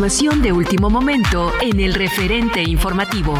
Información de último momento en el referente informativo.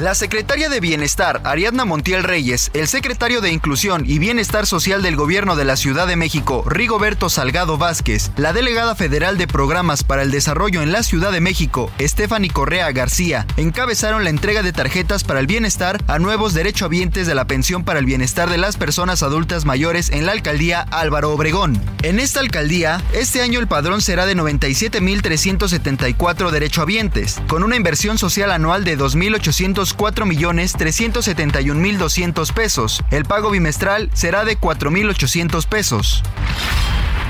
La secretaria de Bienestar, Ariadna Montiel Reyes, el secretario de Inclusión y Bienestar Social del Gobierno de la Ciudad de México, Rigoberto Salgado Vázquez, la delegada federal de Programas para el Desarrollo en la Ciudad de México, Stephanie Correa García, encabezaron la entrega de tarjetas para el bienestar a nuevos derechohabientes de la pensión para el bienestar de las personas adultas mayores en la alcaldía Álvaro Obregón. En esta alcaldía, este año el padrón será de 97.374 derechohabientes, con una inversión social anual de 2.800 4.371.200 pesos. El pago bimestral será de 4.800 pesos.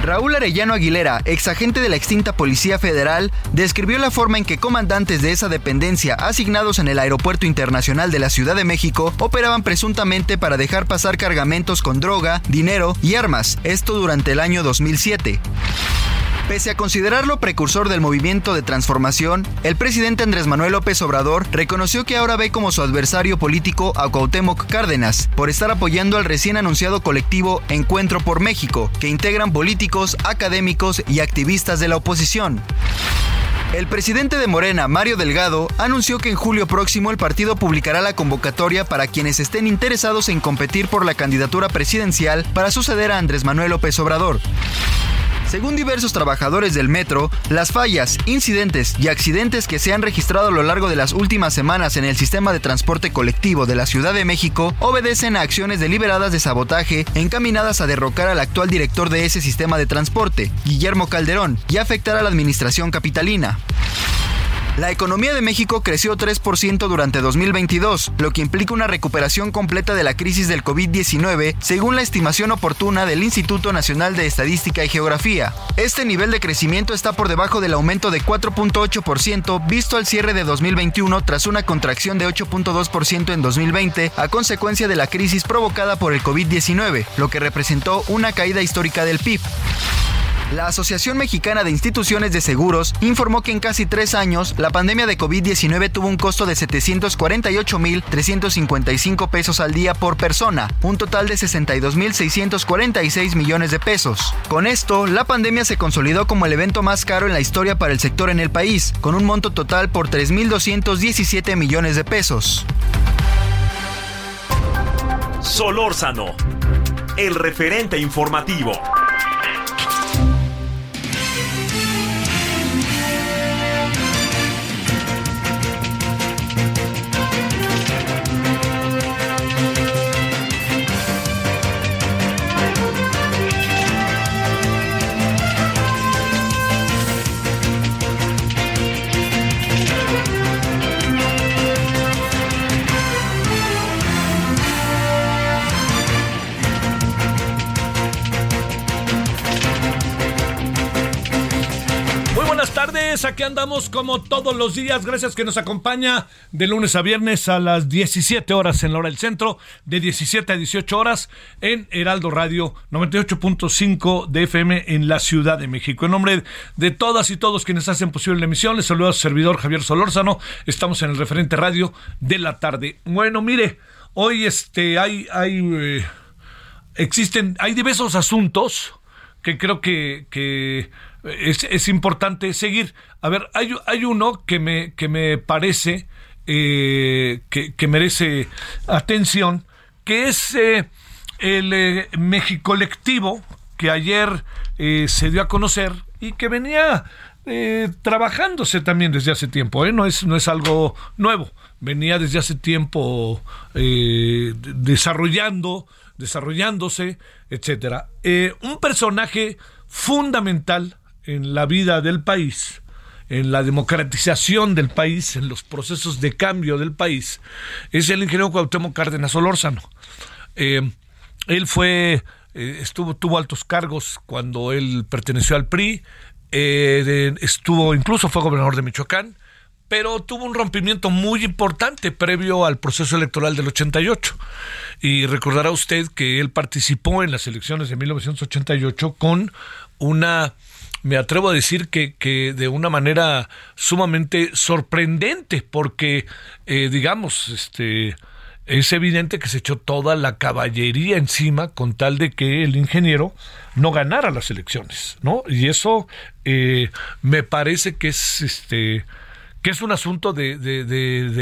Raúl Arellano Aguilera, ex agente de la extinta Policía Federal, describió la forma en que comandantes de esa dependencia asignados en el Aeropuerto Internacional de la Ciudad de México operaban presuntamente para dejar pasar cargamentos con droga, dinero y armas, esto durante el año 2007. Pese a considerarlo precursor del movimiento de transformación, el presidente Andrés Manuel López Obrador reconoció que ahora ve como su adversario político a Cuauhtémoc Cárdenas por estar apoyando al recién anunciado colectivo Encuentro por México, que integran políticos, académicos y activistas de la oposición. El presidente de Morena, Mario Delgado, anunció que en julio próximo el partido publicará la convocatoria para quienes estén interesados en competir por la candidatura presidencial para suceder a Andrés Manuel López Obrador. Según diversos trabajadores del metro, las fallas, incidentes y accidentes que se han registrado a lo largo de las últimas semanas en el sistema de transporte colectivo de la Ciudad de México obedecen a acciones deliberadas de sabotaje encaminadas a derrocar al actual director de ese sistema de transporte, Guillermo Calderón, y afectar a la administración capitalina. La economía de México creció 3% durante 2022, lo que implica una recuperación completa de la crisis del COVID-19, según la estimación oportuna del Instituto Nacional de Estadística y Geografía. Este nivel de crecimiento está por debajo del aumento de 4.8% visto al cierre de 2021 tras una contracción de 8.2% en 2020 a consecuencia de la crisis provocada por el COVID-19, lo que representó una caída histórica del PIB. La Asociación Mexicana de Instituciones de Seguros informó que en casi tres años la pandemia de COVID-19 tuvo un costo de 748.355 pesos al día por persona, un total de 62.646 millones de pesos. Con esto, la pandemia se consolidó como el evento más caro en la historia para el sector en el país, con un monto total por 3.217 millones de pesos. Solórzano, el referente informativo. Buenas tardes, aquí andamos como todos los días, gracias que nos acompaña de lunes a viernes a las 17 horas en la hora del centro, de 17 a 18 horas en Heraldo Radio 98.5 de FM en la Ciudad de México. En nombre de todas y todos quienes hacen posible la emisión, les saluda a su servidor Javier Solórzano, estamos en el referente radio de la tarde. Bueno, mire, hoy este hay... hay eh, existen, hay diversos asuntos que creo que, que es, importante seguir. A ver, hay, hay uno que me, que me parece eh, que, merece atención, que es eh, el eh, México colectivo que ayer se dio a conocer y que venía trabajándose también desde hace tiempo, no, es, no es algo nuevo, venía desde hace tiempo desarrollando, desarrollándose, etcétera. un personaje fundamental en la vida del país, en la democratización del país, en los procesos de cambio del país, es el ingeniero Cuauhtémoc Cárdenas Solórzano. Eh, él fue, eh, estuvo, tuvo altos cargos cuando él perteneció al PRI, eh, estuvo, incluso fue gobernador de Michoacán, pero tuvo un rompimiento muy importante previo al proceso electoral del 88. Y recordará usted que él participó en las elecciones de 1988 con una me atrevo a decir que, que de una manera sumamente sorprendente, porque, eh, digamos, este, es evidente que se echó toda la caballería encima con tal de que el ingeniero no ganara las elecciones, ¿no? Y eso eh, me parece que es, este, que es un asunto de,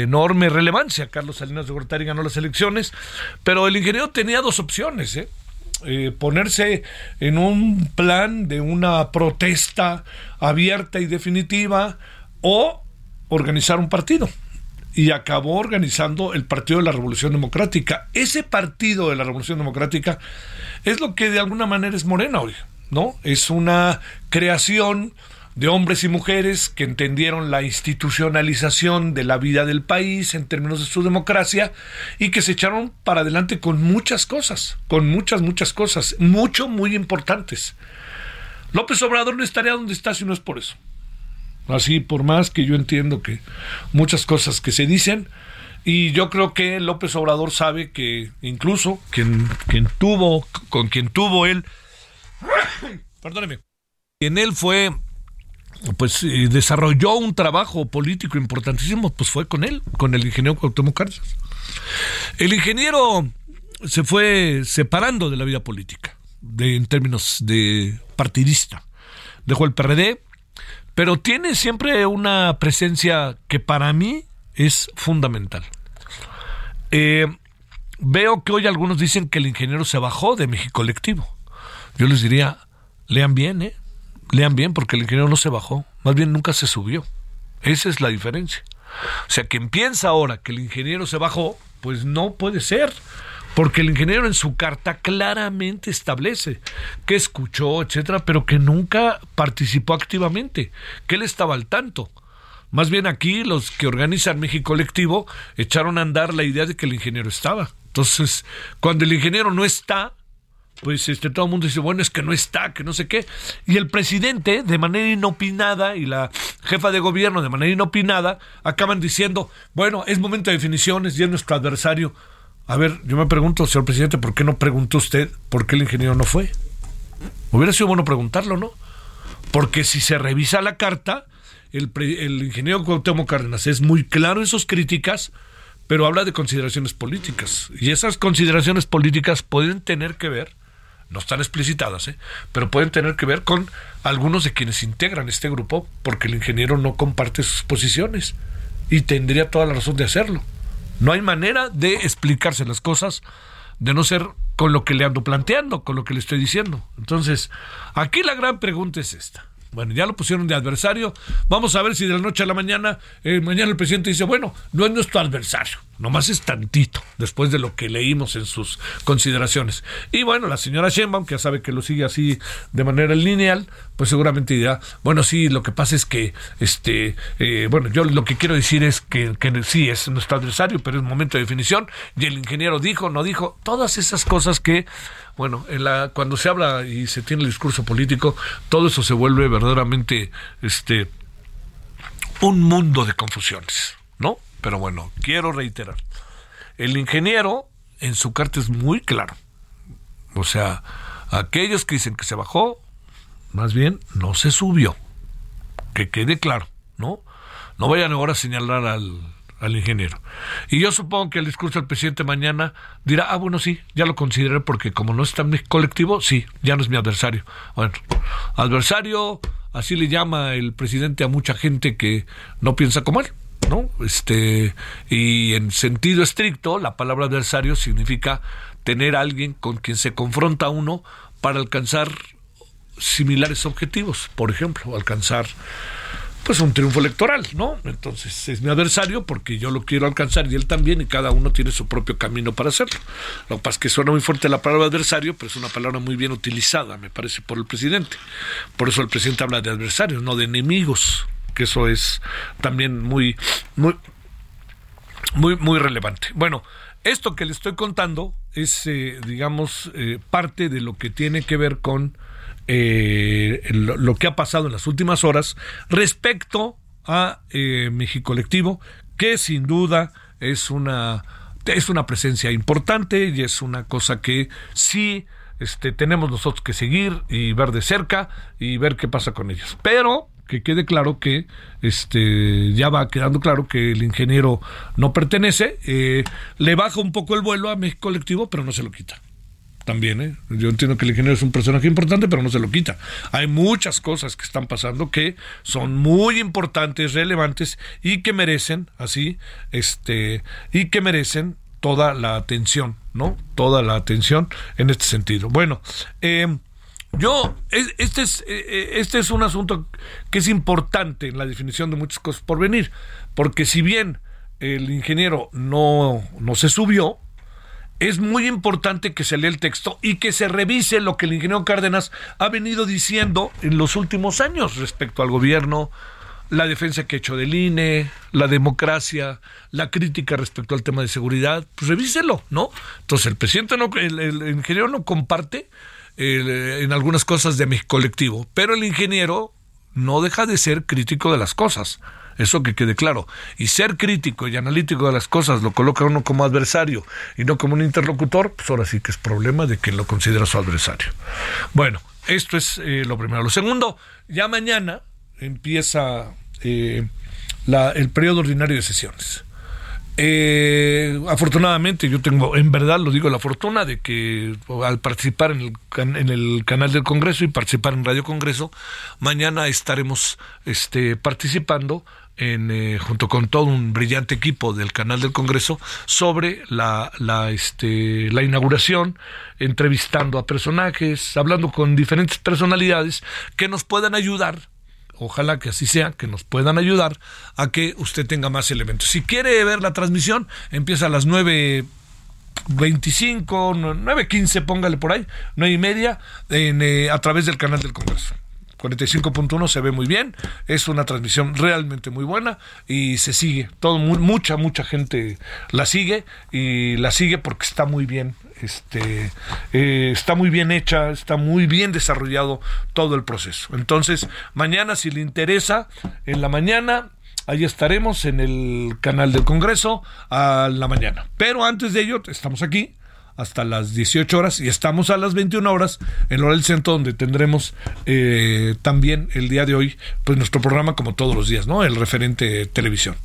enorme relevancia. Carlos Salinas de Gortari ganó las elecciones, pero el ingeniero tenía dos opciones, ¿eh? Eh, ponerse en un plan de una protesta abierta y definitiva o organizar un partido. Y acabó organizando el Partido de la Revolución Democrática. Ese Partido de la Revolución Democrática es lo que de alguna manera es Morena hoy, ¿no? Es una creación de hombres y mujeres que entendieron la institucionalización de la vida del país en términos de su democracia y que se echaron para adelante con muchas cosas, con muchas, muchas cosas, mucho, muy importantes. López Obrador no estaría donde está si no es por eso. Así, por más que yo entiendo que muchas cosas que se dicen, y yo creo que López Obrador sabe que incluso quien, quien tuvo, con quien tuvo él, perdóneme, quien él fue pues eh, desarrolló un trabajo político importantísimo, pues fue con él, con el ingeniero Cuauhtémoc Cárdenas. El ingeniero se fue separando de la vida política, en términos de partidista. Dejó el PRD, pero tiene siempre una presencia que para mí es fundamental. Eh, veo que hoy algunos dicen que el ingeniero se bajó de México Colectivo. Yo les diría, lean bien, ¿eh? Lean bien porque el ingeniero no se bajó, más bien nunca se subió. Esa es la diferencia. O sea, quien piensa ahora que el ingeniero se bajó, pues no puede ser. Porque el ingeniero en su carta claramente establece que escuchó, etcétera, pero que nunca participó activamente, que él estaba al tanto. Más bien aquí los que organizan México Colectivo echaron a andar la idea de que el ingeniero estaba. Entonces, cuando el ingeniero no está, pues este, todo el mundo dice, bueno, es que no está, que no sé qué. Y el presidente, de manera inopinada, y la jefa de gobierno, de manera inopinada, acaban diciendo, bueno, es momento de definiciones y es nuestro adversario. A ver, yo me pregunto, señor presidente, ¿por qué no preguntó usted por qué el ingeniero no fue? Hubiera sido bueno preguntarlo, ¿no? Porque si se revisa la carta, el, el ingeniero Cuauhtémoc Cárdenas es muy claro en sus críticas, pero habla de consideraciones políticas. Y esas consideraciones políticas pueden tener que ver no están explicitadas, ¿eh? pero pueden tener que ver con algunos de quienes integran este grupo, porque el ingeniero no comparte sus posiciones y tendría toda la razón de hacerlo. No hay manera de explicarse las cosas de no ser con lo que le ando planteando, con lo que le estoy diciendo. Entonces, aquí la gran pregunta es esta. Bueno, ya lo pusieron de adversario. Vamos a ver si de la noche a la mañana, eh, mañana el presidente dice, bueno, no es nuestro adversario, nomás es tantito, después de lo que leímos en sus consideraciones. Y bueno, la señora Sheinbaum, que ya sabe que lo sigue así de manera lineal, pues seguramente dirá, bueno, sí, lo que pasa es que, este, eh, bueno, yo lo que quiero decir es que, que sí es nuestro adversario, pero es momento de definición, y el ingeniero dijo, no dijo, todas esas cosas que bueno, en la, cuando se habla y se tiene el discurso político, todo eso se vuelve verdaderamente este un mundo de confusiones, ¿no? Pero bueno, quiero reiterar. El ingeniero en su carta es muy claro. O sea, aquellos que dicen que se bajó, más bien no se subió. Que quede claro, ¿no? No vayan ahora a señalar al, al ingeniero. Y yo supongo que el discurso del presidente mañana dirá, ah, bueno, sí, ya lo consideré porque como no está en mi colectivo, sí, ya no es mi adversario. Bueno, adversario, así le llama el presidente a mucha gente que no piensa como él. ¿No? Este, y en sentido estricto, la palabra adversario significa tener a alguien con quien se confronta uno para alcanzar similares objetivos, por ejemplo, alcanzar pues un triunfo electoral, ¿no? Entonces es mi adversario porque yo lo quiero alcanzar y él también y cada uno tiene su propio camino para hacerlo. Lo que pasa es que suena muy fuerte la palabra adversario, pero es una palabra muy bien utilizada, me parece, por el presidente. Por eso el presidente habla de adversarios, no de enemigos, que eso es también muy, muy, muy, muy relevante. Bueno, esto que le estoy contando es, eh, digamos, eh, parte de lo que tiene que ver con eh, lo, que ha pasado en las últimas horas respecto a eh, México Colectivo, que sin duda es una, es una presencia importante y es una cosa que sí este, tenemos nosotros que seguir y ver de cerca y ver qué pasa con ellos. Pero que quede claro que este ya va quedando claro que el ingeniero no pertenece, eh, le baja un poco el vuelo a México Colectivo, pero no se lo quita también, ¿eh? Yo entiendo que el ingeniero es un personaje importante, pero no se lo quita. Hay muchas cosas que están pasando que son muy importantes, relevantes y que merecen, así, este, y que merecen toda la atención, ¿no? Toda la atención en este sentido. Bueno, eh, yo, este es, eh, este es un asunto que es importante en la definición de muchas cosas por venir, porque si bien el ingeniero no, no se subió, es muy importante que se lea el texto y que se revise lo que el ingeniero Cárdenas ha venido diciendo en los últimos años respecto al gobierno, la defensa que ha hecho del INE, la democracia, la crítica respecto al tema de seguridad, pues revíselo, ¿no? Entonces el presidente no, el, ingeniero no comparte en algunas cosas de mi colectivo, pero el ingeniero no deja de ser crítico de las cosas. Eso que quede claro. Y ser crítico y analítico de las cosas lo coloca uno como adversario y no como un interlocutor, pues ahora sí que es problema de quien lo considera su adversario. Bueno, esto es eh, lo primero. Lo segundo, ya mañana empieza eh, el periodo ordinario de sesiones. Eh, afortunadamente, yo tengo, en verdad lo digo, la fortuna de que al participar en el, en el canal del Congreso y participar en Radio Congreso, mañana estaremos este, participando en, eh, junto con todo un brillante equipo del canal del Congreso sobre la, la, este, la inauguración, entrevistando a personajes, hablando con diferentes personalidades que nos puedan ayudar ojalá que así sea, que nos puedan ayudar a que usted tenga más elementos. Si quiere ver la transmisión, empieza a las 9.25, 9.15, póngale por ahí, nueve y media, en, eh, a través del canal del Congreso. 45.1 se ve muy bien, es una transmisión realmente muy buena y se sigue, todo mucha mucha gente la sigue y la sigue porque está muy bien, este eh, está muy bien hecha, está muy bien desarrollado todo el proceso. Entonces, mañana si le interesa en la mañana Ahí estaremos en el canal del Congreso a la mañana. Pero antes de ello, estamos aquí hasta las 18 horas y estamos a las 21 horas en el del centro donde tendremos eh, también el día de hoy pues nuestro programa como todos los días, ¿no? El referente televisión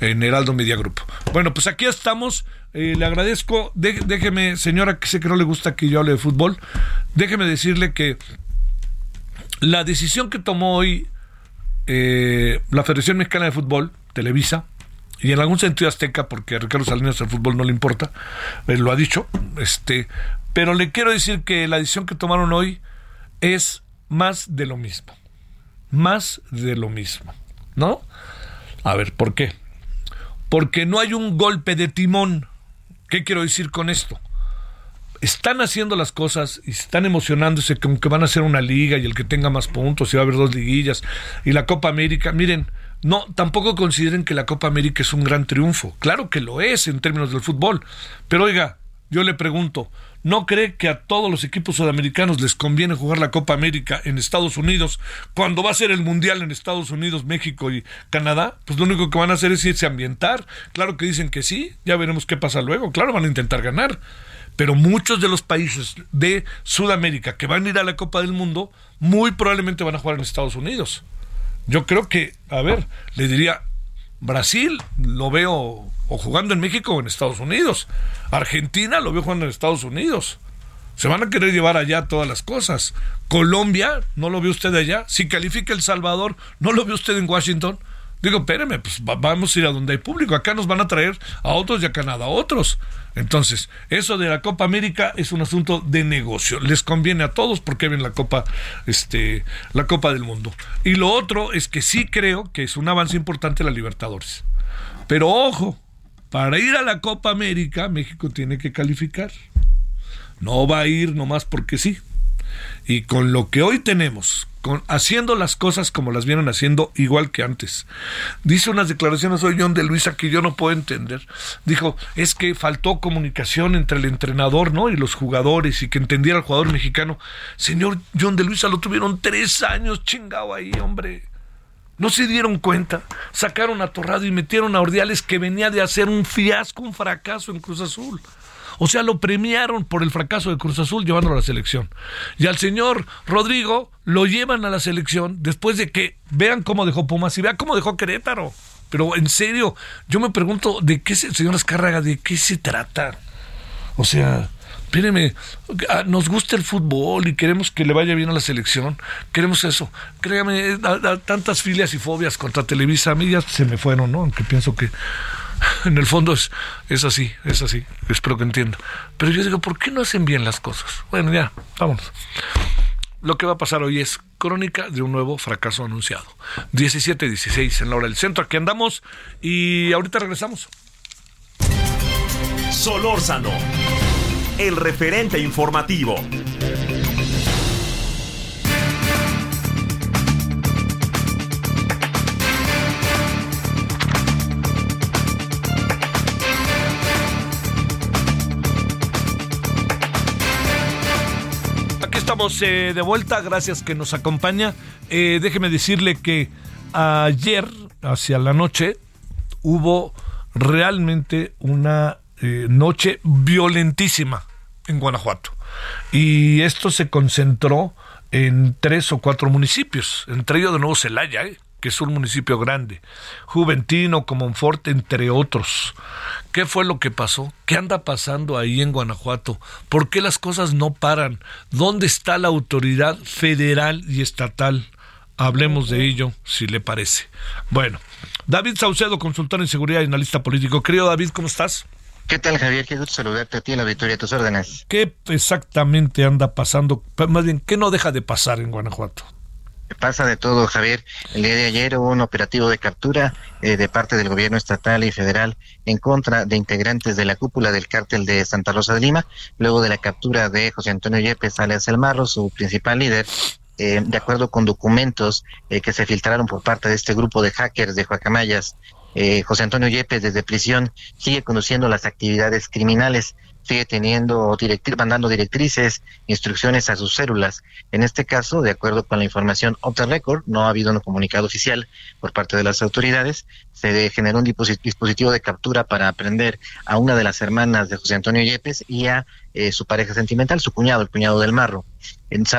en Heraldo Media Group. Bueno, pues aquí estamos. Eh, le agradezco. déjeme, señora, que sé que no le gusta que yo hable de fútbol, déjeme decirle que la decisión que tomó hoy eh, la Federación Mexicana de Fútbol, Televisa, y en algún sentido azteca, porque a Ricardo Salinas el fútbol no le importa, él lo ha dicho, este, pero le quiero decir que la decisión que tomaron hoy es más de lo mismo, más de lo mismo, ¿no? A ver, ¿por qué? Porque no hay un golpe de timón. ¿Qué quiero decir con esto? Están haciendo las cosas y están emocionándose como que van a hacer una liga y el que tenga más puntos y va a haber dos liguillas y la Copa América. Miren, no, tampoco consideren que la Copa América es un gran triunfo. Claro que lo es en términos del fútbol. Pero oiga, yo le pregunto, ¿no cree que a todos los equipos sudamericanos les conviene jugar la Copa América en Estados Unidos cuando va a ser el Mundial en Estados Unidos, México y Canadá? Pues lo único que van a hacer es irse a ambientar. Claro que dicen que sí, ya veremos qué pasa luego. Claro, van a intentar ganar. Pero muchos de los países de Sudamérica que van a ir a la Copa del Mundo muy probablemente van a jugar en Estados Unidos. Yo creo que, a ver, le diría, Brasil lo veo o jugando en México o en Estados Unidos. Argentina lo veo jugando en Estados Unidos. Se van a querer llevar allá todas las cosas. Colombia, ¿no lo ve usted allá? Si califica El Salvador, ¿no lo ve usted en Washington? Digo, espéreme, pues vamos a ir a donde hay público. Acá nos van a traer a otros y a Canadá a otros. Entonces, eso de la Copa América es un asunto de negocio. Les conviene a todos porque ven la Copa, este, la Copa del Mundo. Y lo otro es que sí creo que es un avance importante la Libertadores. Pero ojo, para ir a la Copa América, México tiene que calificar. No va a ir nomás porque sí. Y con lo que hoy tenemos, haciendo las cosas como las vieron haciendo igual que antes. Dice unas declaraciones hoy John de Luisa que yo no puedo entender. Dijo, es que faltó comunicación entre el entrenador, ¿no? Y los jugadores y que entendiera el jugador mexicano. Señor John de Luisa, lo tuvieron tres años chingado ahí, hombre. No se dieron cuenta, sacaron a Torrado y metieron a Ordiales que venía de hacer un fiasco, un fracaso en Cruz Azul. O sea, lo premiaron por el fracaso de Cruz Azul llevándolo a la selección. Y al señor Rodrigo lo llevan a la selección después de que vean cómo dejó Pumas y vean cómo dejó Querétaro. Pero en serio, yo me pregunto, ¿de qué, se, señor Escárraga, de qué se trata? O sea, espérenme, nos gusta el fútbol y queremos que le vaya bien a la selección, queremos eso. Créame, tantas filias y fobias contra Televisa, a mí ya se me fueron, ¿no? Aunque pienso que en el fondo es, es así, es así. Espero que entienda. Pero yo digo, ¿por qué no hacen bien las cosas? Bueno, ya, vámonos. Lo que va a pasar hoy es crónica de un nuevo fracaso anunciado. 17-16 en la hora del centro. Aquí andamos y ahorita regresamos. Solórzano, el referente informativo. Eh, de vuelta, gracias que nos acompaña. Eh, déjeme decirle que ayer, hacia la noche, hubo realmente una eh, noche violentísima en Guanajuato. Y esto se concentró en tres o cuatro municipios, entre ellos de nuevo Celaya, que es un municipio grande, Juventino, Comonfort, entre otros. ¿Qué fue lo que pasó? ¿Qué anda pasando ahí en Guanajuato? ¿Por qué las cosas no paran? ¿Dónde está la autoridad federal y estatal? Hablemos de ello, si le parece. Bueno, David Saucedo, consultor en seguridad y analista político. Querido David, ¿cómo estás? ¿Qué tal, Javier? Qué gusto saludarte a ti en la Victoria de tus órdenes. ¿Qué exactamente anda pasando? Más bien, ¿qué no deja de pasar en Guanajuato? Pasa de todo, Javier. El día de ayer hubo un operativo de captura eh, de parte del gobierno estatal y federal en contra de integrantes de la cúpula del cártel de Santa Rosa de Lima, luego de la captura de José Antonio Yepes alias El Marro, su principal líder. Eh, de acuerdo con documentos eh, que se filtraron por parte de este grupo de hackers de Juacamayas, José Antonio Yepes desde prisión sigue conduciendo las actividades criminales sigue teniendo mandando directrices, instrucciones a sus células. En este caso, de acuerdo con la información off the record, no ha habido un comunicado oficial por parte de las autoridades. Se generó un dispositivo de captura para aprender a una de las hermanas de José Antonio Yepes y a eh, su pareja sentimental, su cuñado, el cuñado del Marro.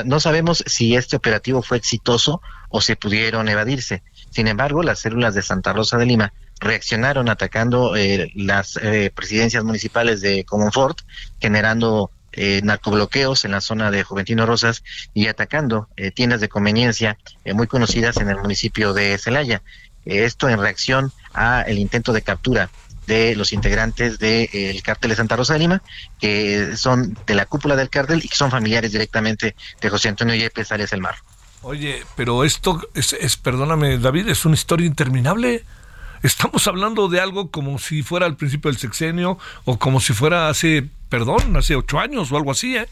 No sabemos si este operativo fue exitoso o se pudieron evadirse. Sin embargo, las células de Santa Rosa de Lima reaccionaron atacando eh, las eh, presidencias municipales de Comonfort, generando eh, narcobloqueos en la zona de Juventino Rosas y atacando eh, tiendas de conveniencia muy conocidas en el municipio de Celaya. esto en reacción a el intento de captura de los integrantes del cártel de Santa Rosa de Lima, que son de la cúpula del cártel y que son familiares directamente de José Antonio Yepes Arias El Mar. Oye, pero esto es, es, perdóname David, es una historia interminable. Estamos hablando de algo como si fuera al principio del sexenio o como si fuera hace, perdón, hace ocho años o algo así, ¿eh?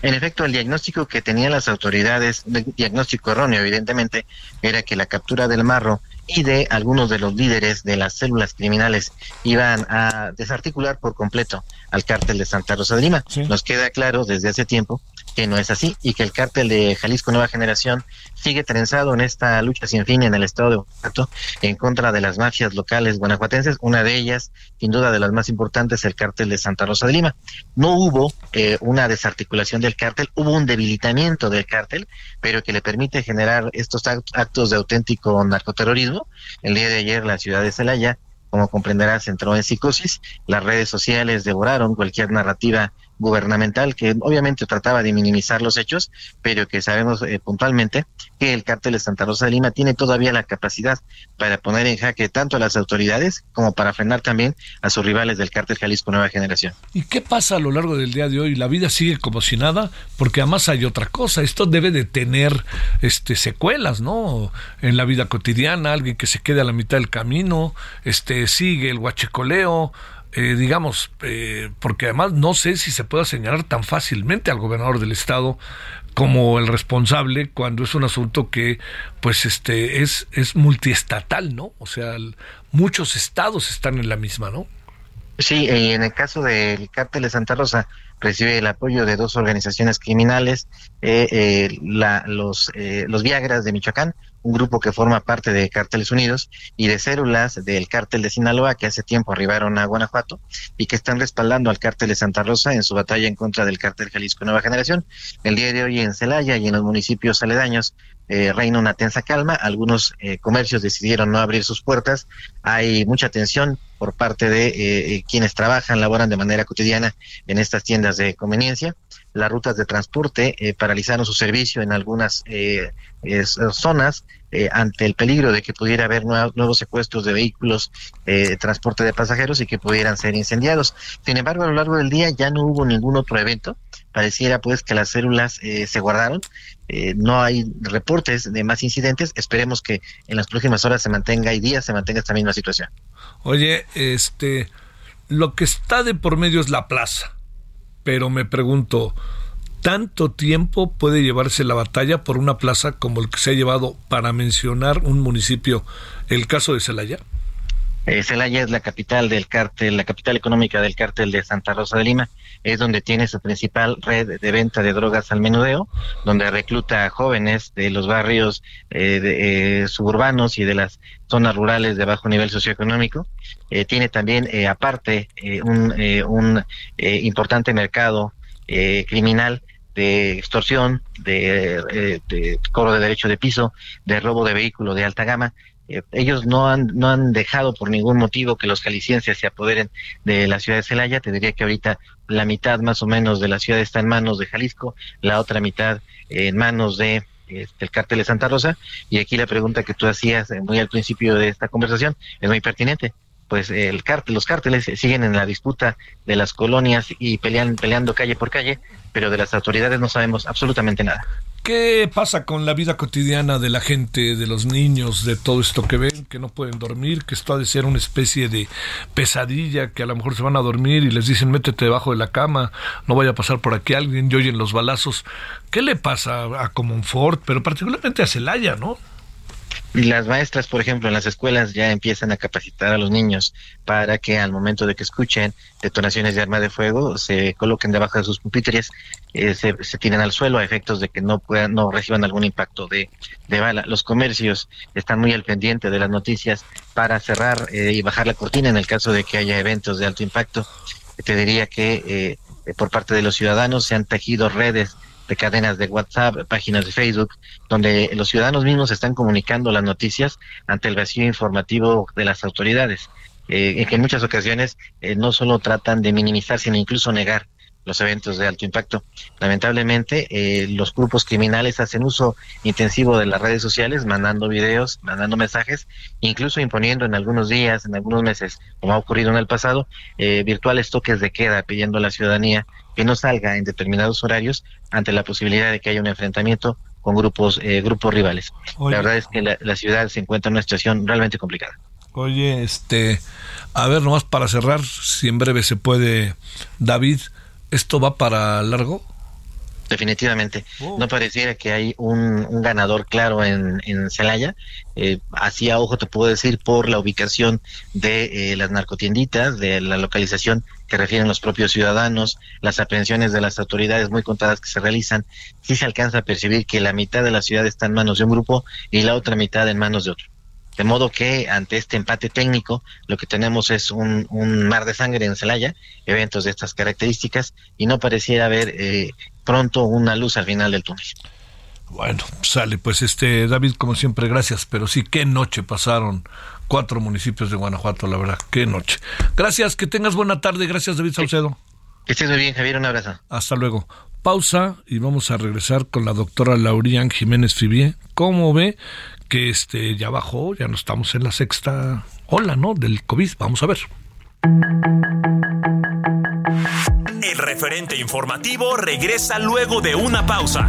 En efecto, el diagnóstico que tenían las autoridades, diagnóstico erróneo evidentemente, era que la captura del marro y de algunos de los líderes de las células criminales iban a desarticular por completo al cártel de Santa Rosa de Lima. Nos queda claro desde hace tiempo que no es así y que el cártel de Jalisco Nueva Generación sigue trenzado en esta lucha sin fin en el estado de Guanajuato en contra de las mafias locales guanajuatenses. Una de ellas, sin duda de las más importantes, el cártel de Santa Rosa de Lima. No hubo eh, una desarticulación del cártel, hubo un debilitamiento del cártel, pero que le permite generar estos actos de auténtico narcoterrorismo. El día de ayer la ciudad de Celaya como comprenderás, entró en psicosis. Las redes sociales devoraron cualquier narrativa gubernamental que obviamente trataba de minimizar los hechos, pero que sabemos eh, puntualmente que el cártel de Santa Rosa de Lima tiene todavía la capacidad para poner en jaque tanto a las autoridades como para frenar también a sus rivales del cártel Jalisco Nueva Generación. ¿Y qué pasa a lo largo del día de hoy? La vida sigue como si nada, porque además hay otra cosa. Esto debe de tener este secuelas, ¿no? En la vida cotidiana, alguien que se quede a la mitad del camino, este sigue el huachicoleo, eh, digamos, eh, porque además no sé si se pueda señalar tan fácilmente al gobernador del estado como el responsable cuando es un asunto que pues este es es multiestatal, ¿no? O sea, muchos estados están en la misma, ¿no? Sí, en el caso del cártel de Santa Rosa recibe el apoyo de dos organizaciones criminales, eh, la, los, los Viagras de Michoacán, un grupo que forma parte de Cárteles Unidos y de células del cártel de Sinaloa que hace tiempo arribaron a Guanajuato y que están respaldando al cártel de Santa Rosa en su batalla en contra del cártel Jalisco Nueva Generación. El día de hoy en Celaya y en los municipios aledaños eh, reina una tensa calma. Algunos eh, comercios decidieron no abrir sus puertas. Hay mucha tensión por parte de eh, quienes trabajan, laboran de manera cotidiana en estas tiendas de conveniencia. Las rutas de transporte paralizaron su servicio en algunas zonas ante el peligro de que pudiera haber nuevos secuestros de vehículos, de transporte de pasajeros y que pudieran ser incendiados. Sin embargo, a lo largo del día ya no hubo ningún otro evento pareciera pues que las células se guardaron eh, no hay reportes de más incidentes. Esperemos que en las próximas horas se mantenga y días se mantenga esta misma situación. Oye, este, lo que está de por medio es la plaza, pero me pregunto, ¿tanto tiempo puede llevarse la batalla por una plaza como el que se ha llevado para mencionar un municipio, el caso de Celaya? Eh, Celaya es la capital del cártel, la capital económica del cártel de Santa Rosa de Lima. Es donde tiene su principal red de venta de drogas al menudeo, donde recluta a jóvenes de los barrios eh, eh, suburbanos y de las zonas rurales de bajo nivel socioeconómico. tiene también, aparte, un, un importante mercado criminal de extorsión, de, de, cobro de derecho de piso, de robo de vehículo de alta gama, eh, ellos no han, no han dejado por ningún motivo que los jaliscienses se apoderen de la ciudad de Celaya. Te diría que ahorita la mitad más o menos de la ciudad está en manos de Jalisco, la otra mitad en manos de este, el cártel de Santa Rosa. Y aquí la pregunta que tú hacías eh, muy al principio de esta conversación es muy pertinente. Pues el cártel, los cárteles siguen en la disputa de las colonias y pelean, peleando calle por calle, pero de las autoridades no sabemos absolutamente nada. ¿Qué pasa con la vida cotidiana de la gente, de los niños, de todo esto que ven, que no pueden dormir, que esto ha de ser una especie de pesadilla, que a lo mejor se van a dormir y les dicen métete debajo de la cama, no vaya a pasar por aquí alguien y oyen los balazos? ¿Qué le pasa a Comonfort, pero particularmente a Celaya, no? Y las maestras, por ejemplo, en las escuelas ya empiezan a capacitar a los niños para que al momento de que escuchen detonaciones de arma de fuego se coloquen debajo de sus pupitres, eh, se, tiren al suelo a efectos de que no puedan, no reciban algún impacto de, bala. Los comercios están muy al pendiente de las noticias para cerrar eh, y bajar la cortina en el caso de que haya eventos de alto impacto. Te diría que eh, por parte de los ciudadanos se han tejido redes de cadenas de WhatsApp, páginas de Facebook, donde los ciudadanos mismos están comunicando las noticias ante el vacío informativo de las autoridades, eh, que en muchas ocasiones eh, no solo tratan de minimizar, sino incluso negar los eventos de alto impacto. Lamentablemente, eh, los grupos criminales hacen uso intensivo de las redes sociales, mandando videos, mandando mensajes, incluso imponiendo en algunos días, en algunos meses, como ha ocurrido en el pasado, eh, virtuales toques de queda, pidiendo a la ciudadanía que no salga en determinados horarios ante la posibilidad de que haya un enfrentamiento con grupos eh, grupos rivales. La verdad es que la, ciudad se encuentra en una situación realmente complicada. Oye, este, a ver, nomás para cerrar, si en breve se puede, David, ¿esto va para largo? Definitivamente. No pareciera que hay un, ganador claro en, en Celaya. Eh, así a ojo te puedo decir por la ubicación de eh, las narcotienditas, de la localización que refieren los propios ciudadanos, las aprehensiones de las autoridades muy contadas que se realizan, sí se alcanza a percibir que la mitad de la ciudad está en manos de un grupo y la otra mitad en manos de otro. De modo que ante este empate técnico, lo que tenemos es un, mar de sangre en Celaya, eventos de estas características, y no pareciera haber eh, pronto una luz al final del túnel. Bueno, sale, pues este, David, como siempre, gracias, pero sí, qué noche pasaron cuatro municipios de Guanajuato, la verdad, qué noche. Gracias, que tengas buena tarde, gracias David Saucedo. Que estés muy bien, Javier, un abrazo. Hasta luego. Pausa y vamos a regresar con la doctora Laurian Jiménez Fibier. ¿Cómo ve que este ya bajó, ya no estamos en la sexta ola, ¿no? Del COVID. Vamos a ver. El referente informativo regresa luego de una pausa.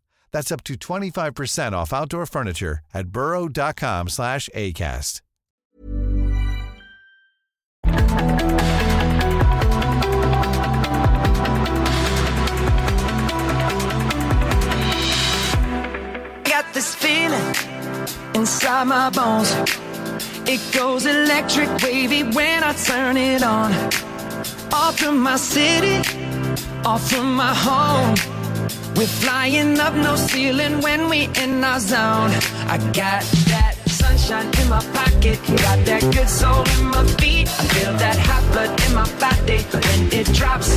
That's up to 25% off outdoor furniture at burrow.com slash ACAST. Got this feeling inside my bones. It goes electric wavy when I turn it on. Off from my city, off from my home. We're flying up no ceiling when we in our zone. I got that sunshine in my pocket, got that good soul in my feet. I feel that hot blood in my body when it drops.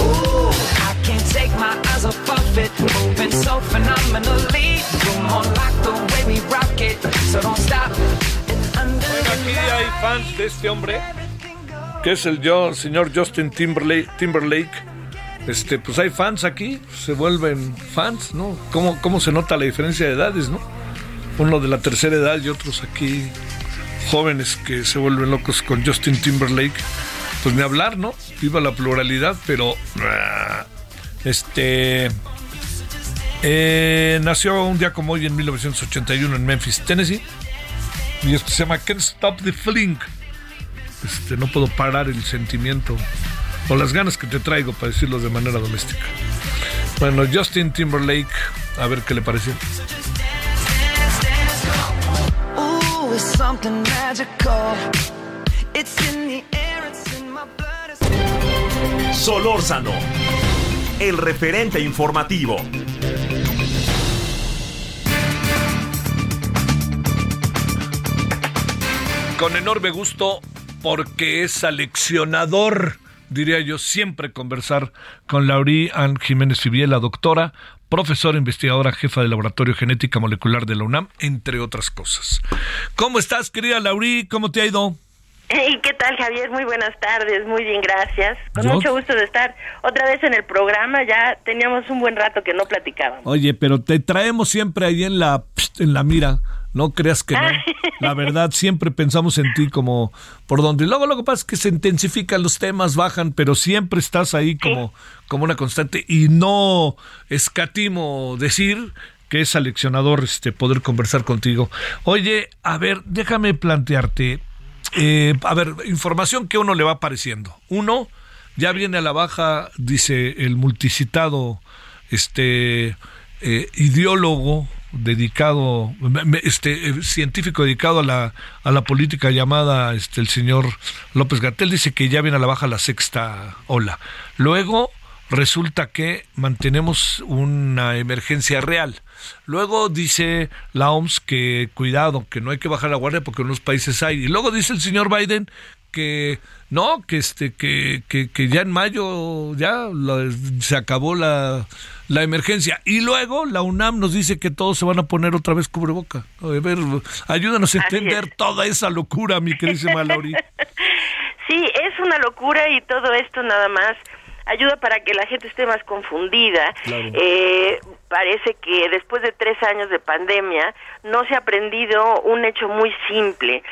Ooh, I can't take my eyes off of it, moving so phenomenally. Come on, like the way we rock it, so don't stop. Bueno, aquí hay fans de este hombre, que es el yo, señor Justin Timberlake. Timberlake este, pues hay fans aquí, se vuelven fans, ¿no? ¿Cómo, cómo se nota la diferencia de edades, ¿no? Uno de la tercera edad y otros aquí jóvenes que se vuelven locos con Justin Timberlake. Pues ni hablar, ¿no? Viva la pluralidad, pero... Ah, este... Eh, nació un día como hoy en 1981 en Memphis, Tennessee. Y esto se llama Can't Stop the Feeling. Este, no puedo parar el sentimiento o las ganas que te traigo para decirlo de manera doméstica. Bueno, Justin Timberlake, a ver qué le pareció. Solórzano, el referente informativo. Con enorme gusto porque es seleccionador, diría yo, siempre conversar con Laurí Ann Jiménez Fibiel, la doctora, profesora investigadora, jefa del Laboratorio Genética Molecular de la UNAM, entre otras cosas. ¿Cómo estás, querida Laurí? ¿Cómo te ha ido? ¿Qué tal, Javier? Muy buenas tardes, muy bien, gracias. Con mucho gusto de estar otra vez en el programa. Ya teníamos un buen rato que no platicábamos. Oye, pero te traemos siempre ahí en la, en la mira. No creas que no. La verdad, siempre pensamos en ti como por donde. Luego lo que pasa es que se intensifican los temas, bajan, pero siempre estás ahí como, como una constante. Y no escatimo decir que es seleccionador este, poder conversar contigo. Oye, a ver, déjame plantearte. Eh, a ver, información que uno le va apareciendo. Uno, ya viene a la baja, dice el multicitado este eh, ideólogo dedicado, este eh, científico dedicado a la, a la política llamada este el señor López Gatel dice que ya viene a la baja la sexta ola. Luego resulta que mantenemos una emergencia real. Luego dice la OMS que cuidado, que no hay que bajar la guardia porque en unos países hay. Y luego dice el señor Biden que no, que este, que, que, ya en mayo ya se acabó la, la emergencia. Y luego la UNAM nos dice que todos se van a poner otra vez cubreboca. A ver, ayúdanos a entender toda esa locura, mi querida Lauri. sí, es una locura y todo esto nada más ayuda para que la gente esté más confundida. Eh, parece que después de tres años de pandemia no se ha aprendido un hecho muy simple,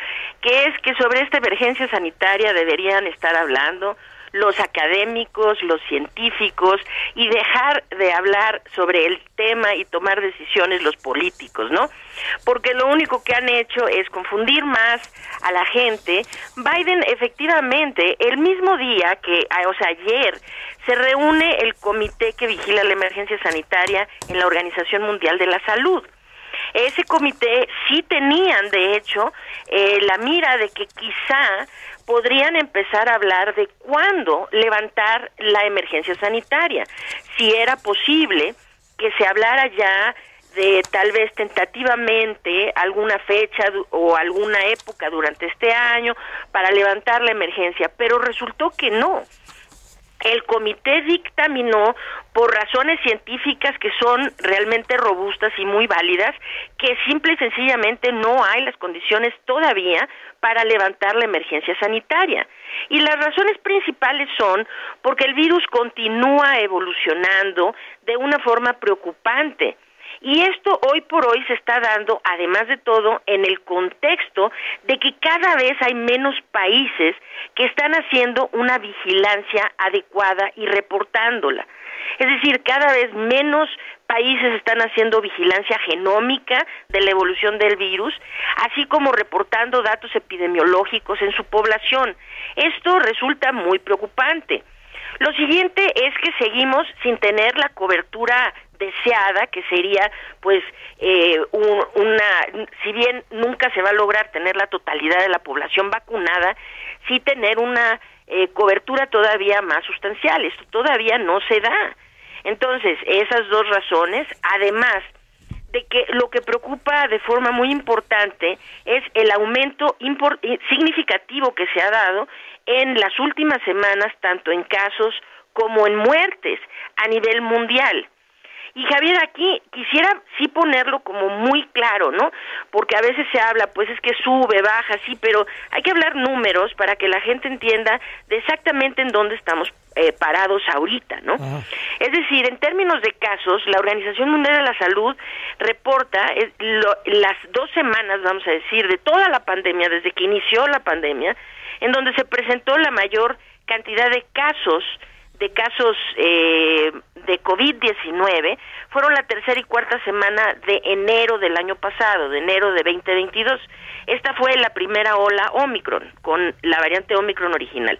que es que sobre esta emergencia sanitaria deberían estar hablando los académicos, los científicos y dejar de hablar sobre el tema y tomar decisiones los políticos, ¿no? Porque lo único que han hecho es confundir más a la gente. Biden efectivamente, el mismo día que, ah, o sea, ayer, se reúne el comité que vigila la emergencia sanitaria en la Organización Mundial de la Salud. Ese comité sí tenían, de hecho, eh, la mira de que quizá podrían empezar a hablar de cuándo levantar la emergencia sanitaria, si era posible que se hablara ya de tal vez tentativamente alguna fecha o alguna época durante este año para levantar la emergencia, pero resultó que no el comité dictaminó por razones científicas que son realmente robustas y muy válidas que simple y sencillamente no hay las condiciones todavía para levantar la emergencia sanitaria. Y las razones principales son porque el virus continúa evolucionando de una forma preocupante y esto hoy por hoy se está dando, además de todo, en el contexto de que cada vez hay menos países que están haciendo una vigilancia adecuada y reportándola. Es decir, cada vez menos países están haciendo vigilancia genómica de la evolución del virus, así como reportando datos epidemiológicos en su población. Esto resulta muy preocupante. Lo siguiente es que seguimos sin tener la cobertura deseada, que sería, pues, eh, una, si bien nunca se va a lograr tener la totalidad de la población vacunada, sí tener una eh, cobertura todavía más sustancial. Esto todavía no se da. Entonces, esas dos razones, además de que lo que preocupa de forma muy importante es el aumento eh, significativo que se ha dado en las últimas semanas, tanto en casos como en muertes a nivel mundial. Y Javier, aquí quisiera sí ponerlo como muy claro, ¿no? Porque a veces se habla, pues es que sube, baja, sí, pero hay que hablar números para que la gente entienda de exactamente en dónde estamos eh, parados ahorita, ¿no? Es decir, en términos de casos, la Organización Mundial de la Salud reporta eh, las dos semanas, vamos a decir, de toda la pandemia, desde que inició la pandemia, en donde se presentó la mayor cantidad de casos de casos eh, de COVID-19 fueron la tercera y cuarta semana de enero del año pasado, de enero de 2022. Esta fue la primera ola Omicron, con la variante Omicron original.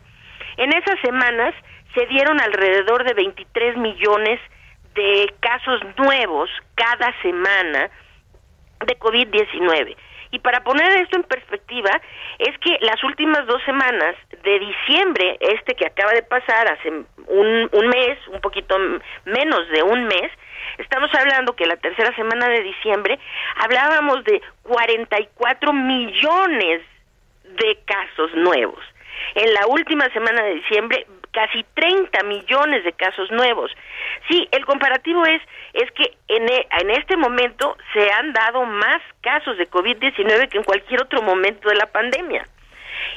En esas semanas se dieron alrededor de 23 millones de casos nuevos cada semana de COVID-19. Y para poner esto en perspectiva, es que las últimas dos semanas de diciembre, este que acaba de pasar hace un, un mes, un poquito menos de un mes, estamos hablando que la tercera semana de diciembre hablábamos de 44 millones de casos nuevos. En la última semana de diciembre, casi 30 millones de casos nuevos. Sí, el comparativo es es que en, e, en este momento se han dado más casos de COVID-19 que en cualquier otro momento de la pandemia.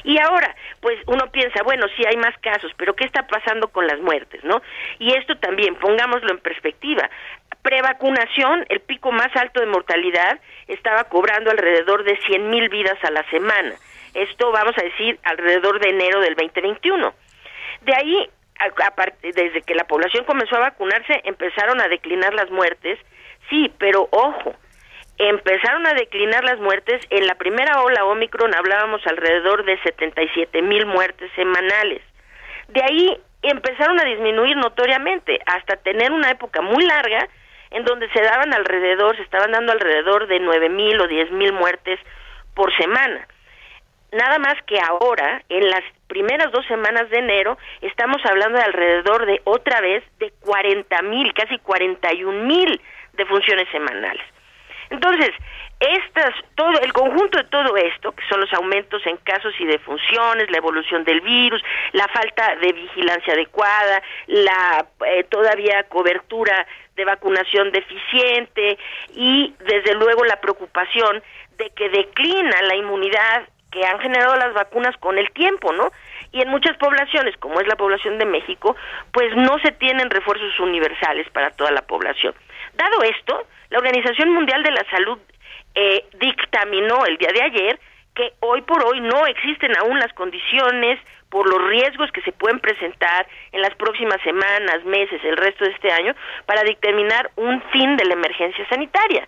Y ahora, pues uno piensa, bueno, sí hay más casos, pero ¿qué está pasando con las muertes, no? Y esto también, pongámoslo en perspectiva. Prevacunación, el pico más alto de mortalidad, estaba cobrando alrededor de 100 mil vidas a la semana. Esto, vamos a decir, alrededor de enero del 2021. De ahí desde que la población comenzó a vacunarse, empezaron a declinar las muertes. Sí, pero ojo, empezaron a declinar las muertes. En la primera ola Omicron hablábamos alrededor de 77 mil muertes semanales. De ahí empezaron a disminuir notoriamente hasta tener una época muy larga en donde se daban alrededor, se estaban dando alrededor de nueve mil o diez mil muertes por semana. Nada más que ahora, en las primeras dos semanas de enero, estamos hablando de alrededor de otra vez de 40 mil, casi 41 mil defunciones semanales. Entonces, estas, todo el conjunto de todo esto, que son los aumentos en casos y defunciones, la evolución del virus, la falta de vigilancia adecuada, la eh, todavía cobertura de vacunación deficiente y desde luego la preocupación de que declina la inmunidad que han generado las vacunas con el tiempo, ¿no? Y en muchas poblaciones, como es la población de México, pues no se tienen refuerzos universales para toda la población. Dado esto, la Organización Mundial de la Salud eh, dictaminó el día de ayer que hoy por hoy no existen aún las condiciones por los riesgos que se pueden presentar en las próximas semanas, meses, el resto de este año, para determinar un fin de la emergencia sanitaria.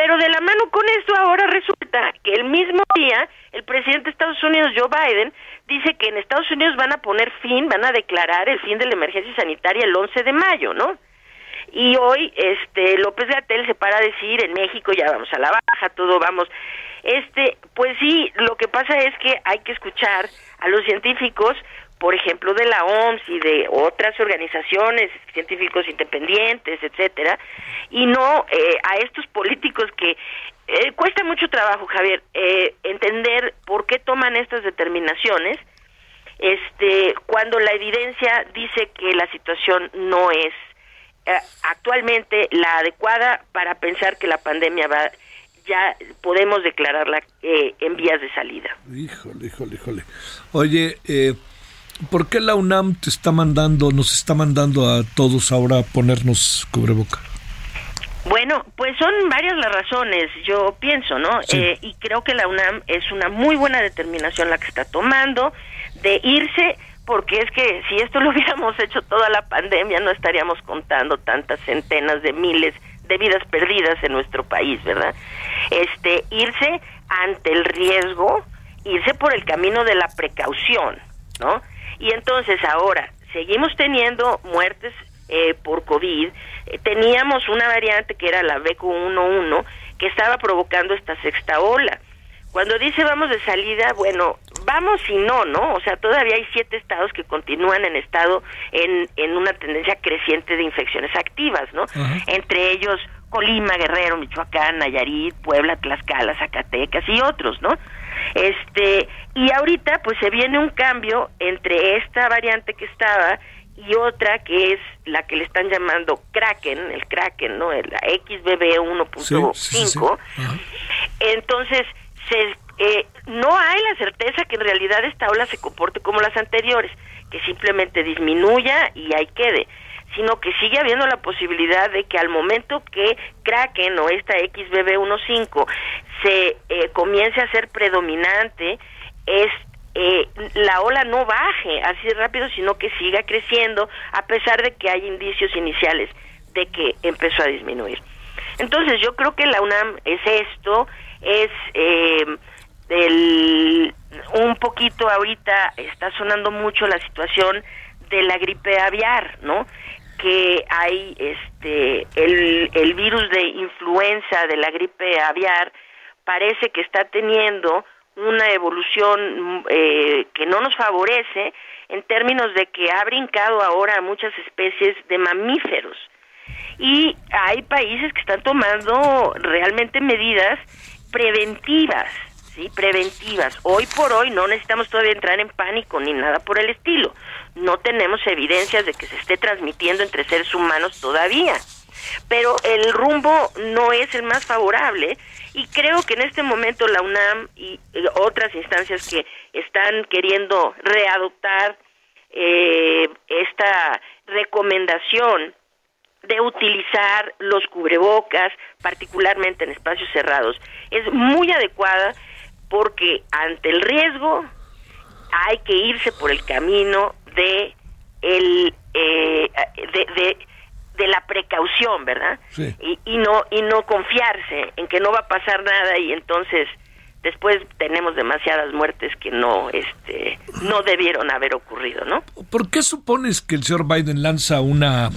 Pero de la mano con esto ahora resulta que el mismo día el presidente de Estados Unidos, Joe Biden, dice que en Estados Unidos van a poner fin, van a declarar el fin de la emergencia sanitaria el 11 de mayo, ¿no? Y hoy este López Gatel se para a decir en México ya vamos a la baja, todo vamos este, pues sí, lo que pasa es que hay que escuchar a los científicos, por ejemplo, de la OMS y de otras organizaciones, científicos independientes, etcétera, y no eh, a estos políticos que eh, cuesta mucho trabajo, Javier, eh, entender por qué toman estas determinaciones, este, cuando la evidencia dice que la situación no es actualmente la adecuada para pensar que la pandemia va ya podemos declararla eh, en vías de salida. Híjole, híjole, híjole. Oye, eh, ¿por qué la UNAM te está mandando, nos está mandando a todos ahora a ponernos cubreboca? Bueno, pues son varias las razones, yo pienso, ¿no? Eh, y creo que la UNAM es una muy buena determinación la que está tomando de irse, porque es que si esto lo hubiéramos hecho toda la pandemia, no estaríamos contando tantas centenas de miles de vidas perdidas en nuestro país, ¿verdad? Este, irse ante el riesgo, irse por el camino de la precaución, ¿no? Y entonces ahora seguimos teniendo muertes eh, por COVID, eh, teníamos una variante que era la BQ11 que estaba provocando esta sexta ola. Cuando dice vamos de salida, bueno, vamos y no, ¿no? O sea, todavía hay siete estados que continúan en estado en, en una tendencia creciente de infecciones activas, ¿no? Entre ellos Colima, Guerrero, Michoacán, Nayarit, Puebla, Tlaxcala, Zacatecas y otros, ¿no? Este, y ahorita pues se viene un cambio entre esta variante que estaba y otra que es la que le están llamando Kraken, el Kraken, ¿no? La XBB 1.5. Entonces, se eh, no hay la certeza que en realidad esta ola se comporte como las anteriores, que simplemente disminuya y ahí quede, sino que sigue habiendo la posibilidad de que al momento que Kraken o esta XBB15 se eh, comience a ser predominante, es eh, la ola no baje así rápido, sino que siga creciendo, a pesar de que hay indicios iniciales de que empezó a disminuir. Entonces yo creo que la UNAM es esto, es eh, del un poquito ahorita está sonando mucho la situación de la gripe aviar, ¿no? Que hay este el, el virus de influenza de la gripe aviar parece que está teniendo una evolución eh, que no nos favorece en términos de que ha brincado ahora a muchas especies de mamíferos. Y hay países que están tomando realmente medidas preventivas ¿sí? preventivas. Hoy por hoy no necesitamos todavía entrar en pánico ni nada por el estilo. No tenemos evidencias de que se esté transmitiendo entre seres humanos todavía. Pero el rumbo no es el más favorable y creo que en este momento la UNAM y otras instancias que están queriendo readoptar eh, esta recomendación de utilizar los cubrebocas, particularmente en espacios cerrados, es muy adecuada porque ante el riesgo hay que irse por el camino de el eh, de, de, la precaución, ¿verdad? Y, y no y no confiarse en que no va a pasar nada y entonces después tenemos demasiadas muertes que no este no debieron haber ocurrido, ¿no? ¿Por qué supones que el señor Biden lanza una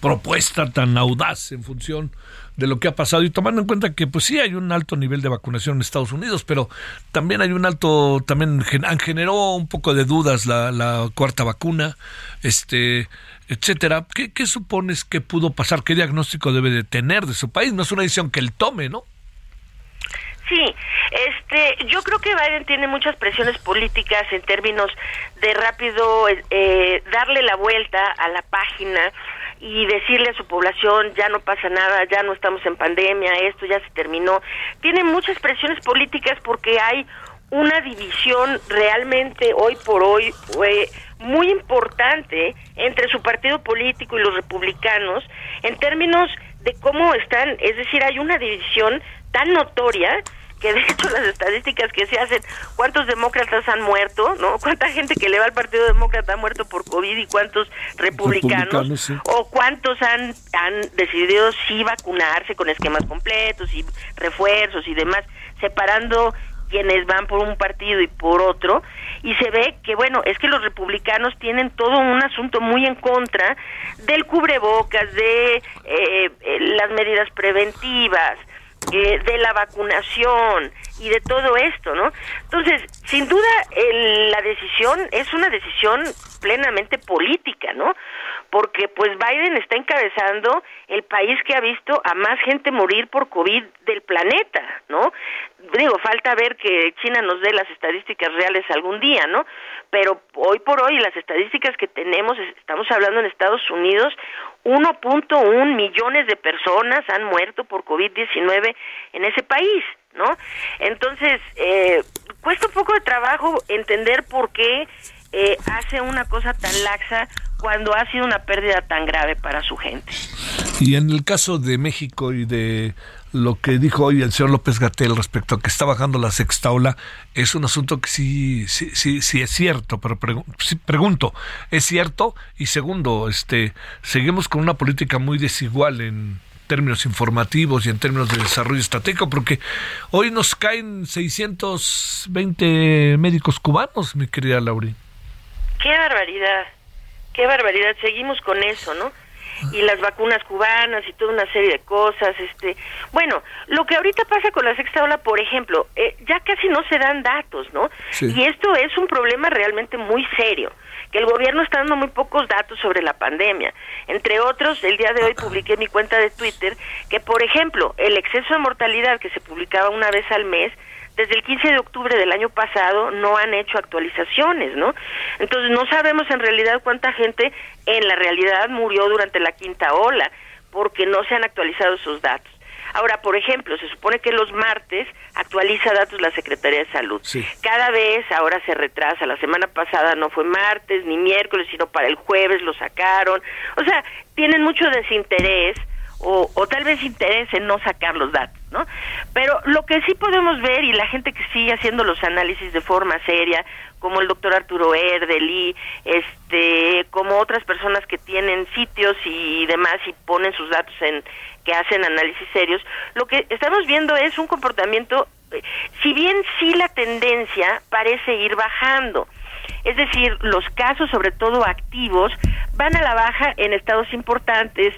propuesta tan audaz en función de lo que ha pasado y tomando en cuenta que pues sí hay un alto nivel de vacunación en Estados Unidos, pero también hay un alto, también generó un poco de dudas la, la cuarta vacuna, este, etcétera. ¿Qué, ¿Qué supones que pudo pasar? ¿Qué diagnóstico debe de tener de su país? No es una decisión que él tome, ¿no? Sí, este, yo creo que Biden tiene muchas presiones políticas en términos de rápido eh, darle la vuelta a la página y decirle a su población ya no pasa nada, ya no estamos en pandemia, esto ya se terminó. Tiene muchas presiones políticas porque hay una división realmente hoy por hoy eh, muy importante entre su partido político y los republicanos en términos de cómo están, es decir, hay una división tan notoria que de hecho las estadísticas que se hacen, cuántos demócratas han muerto, ¿no? Cuánta gente que le va al Partido Demócrata ha muerto por COVID y cuántos republicanos, o cuántos han, han decidido sí vacunarse con esquemas completos y refuerzos y demás, separando quienes van por un partido y por otro, y se ve que, bueno, es que los republicanos tienen todo un asunto muy en contra del cubrebocas, de eh, eh, las medidas preventivas, eh, de la vacunación y de todo esto, ¿no? Entonces, sin duda, la decisión es una decisión plenamente política, ¿no? Porque pues Biden está encabezando el país que ha visto a más gente morir por COVID del planeta, ¿no? Digo, falta ver que China nos dé las estadísticas reales algún día, ¿no? Pero hoy por hoy las estadísticas que tenemos, estamos hablando en Estados Unidos, 1.1 millones de personas han muerto por COVID-19 en ese país, ¿no? Entonces, eh, cuesta un poco de trabajo entender por qué eh, hace una cosa tan laxa cuando ha sido una pérdida tan grave para su gente. Y en el caso de México y de lo que dijo hoy el señor López Gatel respecto a que está bajando la sexta ola es un asunto que sí sí sí, sí es cierto pero pregunto es cierto y segundo este seguimos con una política muy desigual en términos informativos y en términos de desarrollo estratégico porque hoy nos caen 620 médicos cubanos mi querida Lauri. Qué barbaridad qué barbaridad seguimos con eso no y las vacunas cubanas y toda una serie de cosas. Este, bueno, lo que ahorita pasa con la sexta ola, por ejemplo, eh, ya casi no se dan datos, ¿no? Y esto es un problema realmente muy serio que el gobierno está dando muy pocos datos sobre la pandemia. Entre otros, el día de hoy publiqué en mi cuenta de Twitter que, por ejemplo, el exceso de mortalidad que se publicaba una vez al mes desde el 15 de octubre del año pasado no han hecho actualizaciones, ¿no? Entonces no sabemos en realidad cuánta gente en la realidad murió durante la quinta ola, porque no se han actualizado esos datos. Ahora, por ejemplo, se supone que los martes actualiza datos la Secretaría de Salud. Cada vez ahora se retrasa. La semana pasada no fue martes ni miércoles, sino para el jueves lo sacaron. O sea, tienen mucho desinterés o, o tal vez interés en no sacar los datos. ¿no? Pero lo que sí podemos ver y la gente que sigue haciendo los análisis de forma seria, como el doctor Arturo Erdeli, este, como otras personas que tienen sitios y demás y ponen sus datos en que hacen análisis serios, lo que estamos viendo es un comportamiento, eh, si bien sí la tendencia parece ir bajando, es decir, los casos, sobre todo activos, van a la baja en estados importantes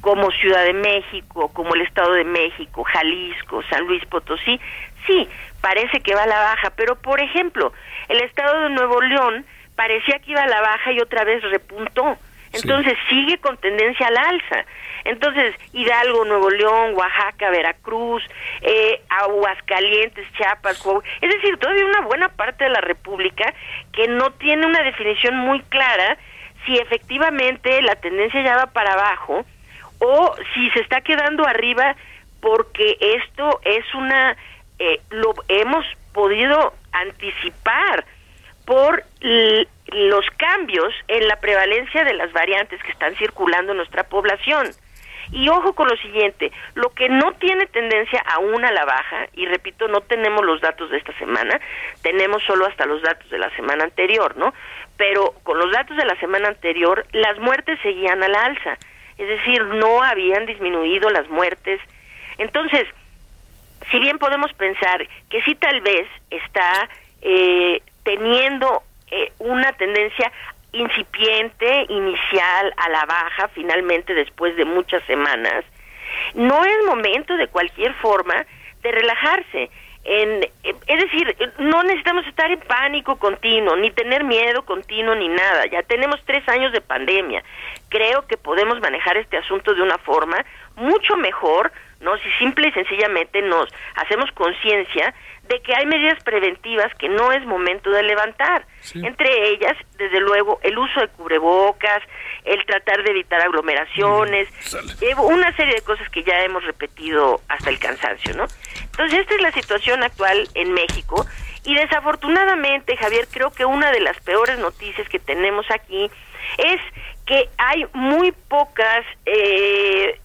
como Ciudad de México, como el Estado de México, Jalisco, San Luis Potosí. Sí, parece que va a la baja, pero por ejemplo, el Estado de Nuevo León parecía que iba a la baja y otra vez repuntó. Entonces sigue con tendencia al alza. Entonces, Hidalgo, Nuevo León, Oaxaca, Veracruz, eh, Aguascalientes, Chiapas, es decir, todavía una buena parte de la República que no tiene una definición muy clara si efectivamente la tendencia ya va para abajo o si se está quedando arriba porque esto es una, eh, lo hemos podido anticipar por los cambios en la prevalencia de las variantes que están circulando en nuestra población. Y ojo con lo siguiente, lo que no tiene tendencia aún a la baja, y repito, no tenemos los datos de esta semana, tenemos solo hasta los datos de la semana anterior, ¿no? Pero con los datos de la semana anterior, las muertes seguían a la alza, es decir, no habían disminuido las muertes. Entonces, si bien podemos pensar que sí tal vez está eh, teniendo eh, una tendencia incipiente, inicial, a la baja, finalmente después de muchas semanas, no es momento de cualquier forma de relajarse. En, eh, es decir, no necesitamos estar en pánico continuo, ni tener miedo continuo, ni nada. Ya tenemos tres años de pandemia. Creo que podemos manejar este asunto de una forma mucho mejor ¿no? Si simple y sencillamente nos hacemos conciencia de que hay medidas preventivas que no es momento de levantar. Entre ellas, desde luego, el uso de cubrebocas, el tratar de evitar aglomeraciones, eh, una serie de cosas que ya hemos repetido hasta el cansancio, ¿no? Entonces, esta es la situación actual en México y desafortunadamente, Javier, creo que una de las peores noticias que tenemos aquí es que hay muy pocas, eh,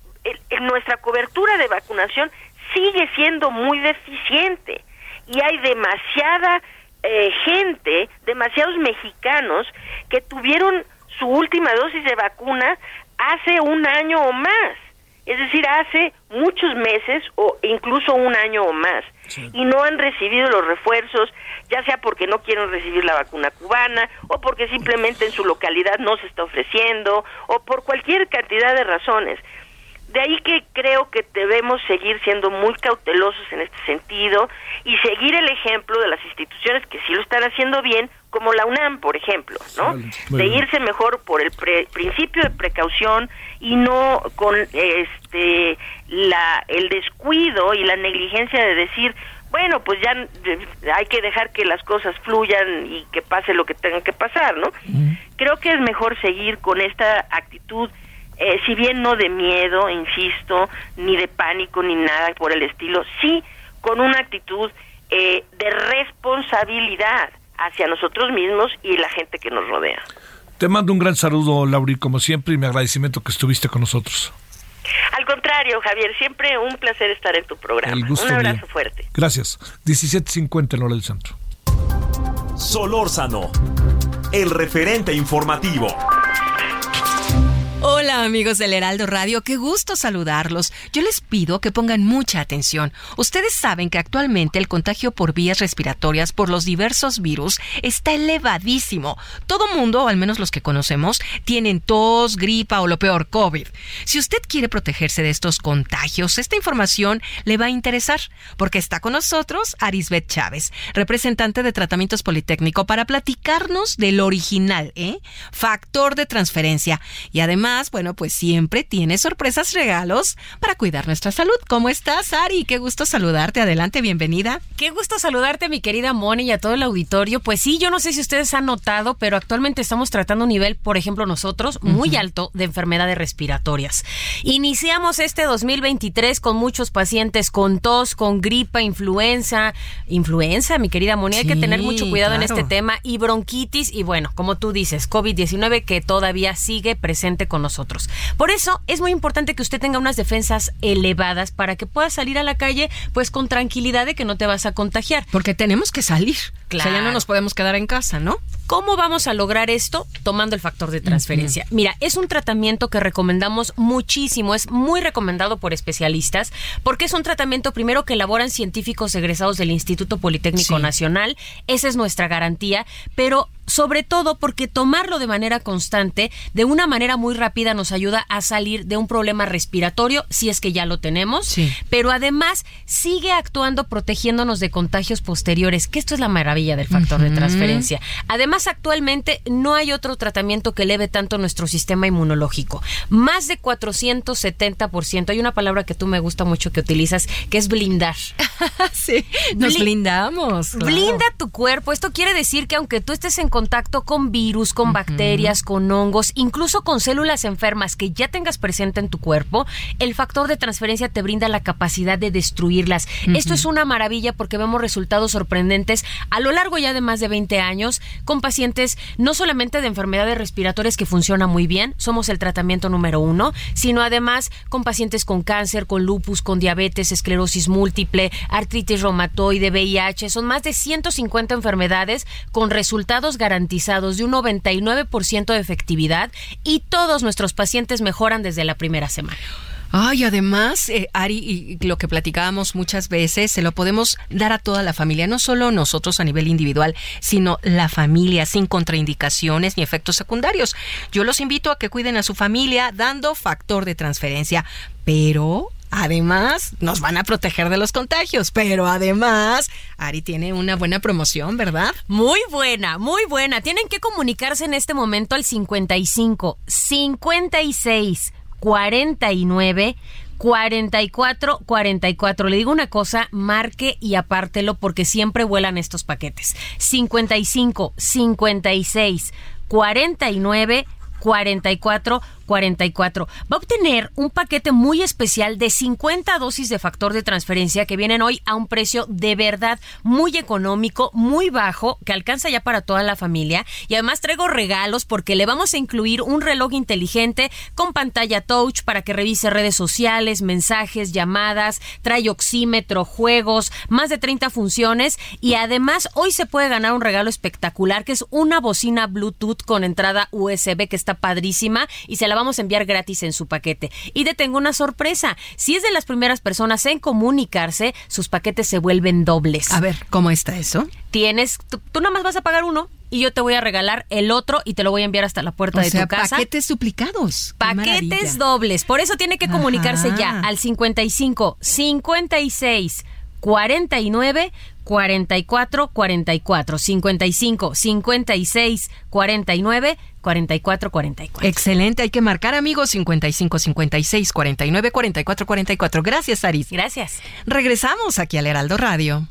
nuestra cobertura de vacunación sigue siendo muy deficiente y hay demasiada eh, gente, demasiados mexicanos que tuvieron su última dosis de vacuna hace un año o más, es decir, hace muchos meses o incluso un año o más, y no han recibido los refuerzos, ya sea porque no quieren recibir la vacuna cubana o porque simplemente en su localidad no se está ofreciendo o por cualquier cantidad de razones. De ahí que creo que debemos seguir siendo muy cautelosos en este sentido y seguir el ejemplo de las instituciones que sí lo están haciendo bien, como la UNAM, por ejemplo, ¿no? De irse mejor por el principio de precaución y no con este la el descuido y la negligencia de decir, bueno, pues ya hay que dejar que las cosas fluyan y que pase lo que tenga que pasar, ¿no? Creo que es mejor seguir con esta actitud eh, si bien no de miedo, insisto, ni de pánico, ni nada por el estilo, sí con una actitud eh, de responsabilidad hacia nosotros mismos y la gente que nos rodea. Te mando un gran saludo, Lauri, como siempre, y mi agradecimiento que estuviste con nosotros. Al contrario, Javier, siempre un placer estar en tu programa. un abrazo fuerte. Gracias. 17.50 en hora del centro. Solórzano, el referente informativo. Hola amigos del Heraldo Radio, qué gusto saludarlos. Yo les pido que pongan mucha atención. Ustedes saben que actualmente el contagio por vías respiratorias por los diversos virus está elevadísimo. Todo mundo, o al menos los que conocemos, tienen tos, gripa o lo peor, COVID. Si usted quiere protegerse de estos contagios, esta información le va a interesar, porque está con nosotros Arisbet Chávez, representante de Tratamientos Politécnico, para platicarnos del original, ¿eh? Factor de transferencia. Y además, bueno, pues siempre tiene sorpresas, regalos para cuidar nuestra salud. ¿Cómo estás, Ari? Qué gusto saludarte. Adelante, bienvenida. Qué gusto saludarte, mi querida Moni, y a todo el auditorio. Pues sí, yo no sé si ustedes han notado, pero actualmente estamos tratando un nivel, por ejemplo, nosotros, muy alto de enfermedades respiratorias. Iniciamos este 2023 con muchos pacientes con tos, con gripa, influenza. Influenza, mi querida Moni, hay que tener mucho cuidado en este tema. Y bronquitis, y bueno, como tú dices, COVID-19 que todavía sigue presente con nosotros. Por eso es muy importante que usted tenga unas defensas elevadas para que pueda salir a la calle pues con tranquilidad de que no te vas a contagiar. Porque tenemos que salir. Claro. O sea, ya no nos podemos quedar en casa, ¿no? ¿Cómo vamos a lograr esto? Tomando el factor de transferencia. Mira, es un tratamiento que recomendamos muchísimo, es muy recomendado por especialistas, porque es un tratamiento primero que elaboran científicos egresados del Instituto Politécnico Nacional, esa es nuestra garantía, pero sobre todo porque tomarlo de manera constante, de una manera muy rápida, nos ayuda a salir de un problema respiratorio, si es que ya lo tenemos, pero además sigue actuando protegiéndonos de contagios posteriores, que esto es la maravilla del factor de transferencia. Además, actualmente no hay otro tratamiento que eleve tanto nuestro sistema inmunológico. Más de 470%. Hay una palabra que tú me gusta mucho que utilizas, que es blindar. sí, nos blindamos. Blinda tu cuerpo. Esto quiere decir que aunque tú estés en contacto con virus, con bacterias, con hongos, incluso con células enfermas que ya tengas presente en tu cuerpo, el factor de transferencia te brinda la capacidad de destruirlas. Esto es una maravilla porque vemos resultados sorprendentes a lo largo ya de más de 20 años con pacientes no solamente de enfermedades respiratorias que funcionan muy bien, somos el tratamiento número uno, sino además con pacientes con cáncer, con lupus, con diabetes, esclerosis múltiple, artritis reumatoide, VIH. Son más de 150 enfermedades con resultados garantizados de un 99% de efectividad y todos nuestros pacientes mejoran desde la primera semana. Ay, además, eh, Ari, y lo que platicábamos muchas veces, se lo podemos dar a toda la familia, no solo nosotros a nivel individual, sino la familia, sin contraindicaciones ni efectos secundarios. Yo los invito a que cuiden a su familia dando factor de transferencia, pero Además, nos van a proteger de los contagios, pero además, Ari tiene una buena promoción, ¿verdad? Muy buena, muy buena. Tienen que comunicarse en este momento al 55 56 49 44 44. Le digo una cosa, marque y apártelo porque siempre vuelan estos paquetes. 55 56 49 44 44. Va a obtener un paquete muy especial de 50 dosis de factor de transferencia que vienen hoy a un precio de verdad muy económico, muy bajo, que alcanza ya para toda la familia. Y además traigo regalos porque le vamos a incluir un reloj inteligente con pantalla touch para que revise redes sociales, mensajes, llamadas, trae oxímetro, juegos, más de 30 funciones y además hoy se puede ganar un regalo espectacular que es una bocina Bluetooth con entrada USB que está padrísima y se la vamos a enviar gratis en su paquete. Y te tengo una sorpresa. Si es de las primeras personas en comunicarse, sus paquetes se vuelven dobles. A ver, ¿cómo está eso? Tienes, tú, tú nada más vas a pagar uno y yo te voy a regalar el otro y te lo voy a enviar hasta la puerta O de sea, tu casa. paquetes duplicados. Paquetes dobles. Por eso tiene que comunicarse Ajá. ya al 55 56 49 44 44 55 56 49 44 44. Excelente, hay que marcar amigos 55 56 49 44 44. Gracias, Aris. Gracias. Regresamos aquí al Heraldo Radio.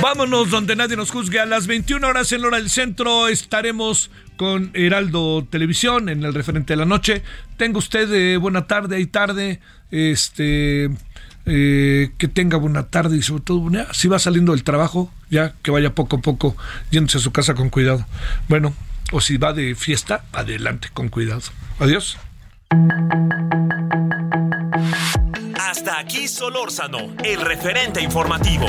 Vámonos donde nadie nos juzgue. A las 21 horas en la hora del centro estaremos con Heraldo Televisión en el referente de la noche. Tenga usted eh, buena tarde y tarde. Este. eh, que tenga buena tarde y sobre todo, ya, si va saliendo del trabajo, ya que vaya poco a poco yéndose a su casa con cuidado. Bueno, o si va de fiesta, adelante con cuidado. Adiós. Hasta aquí Solórzano, el referente informativo.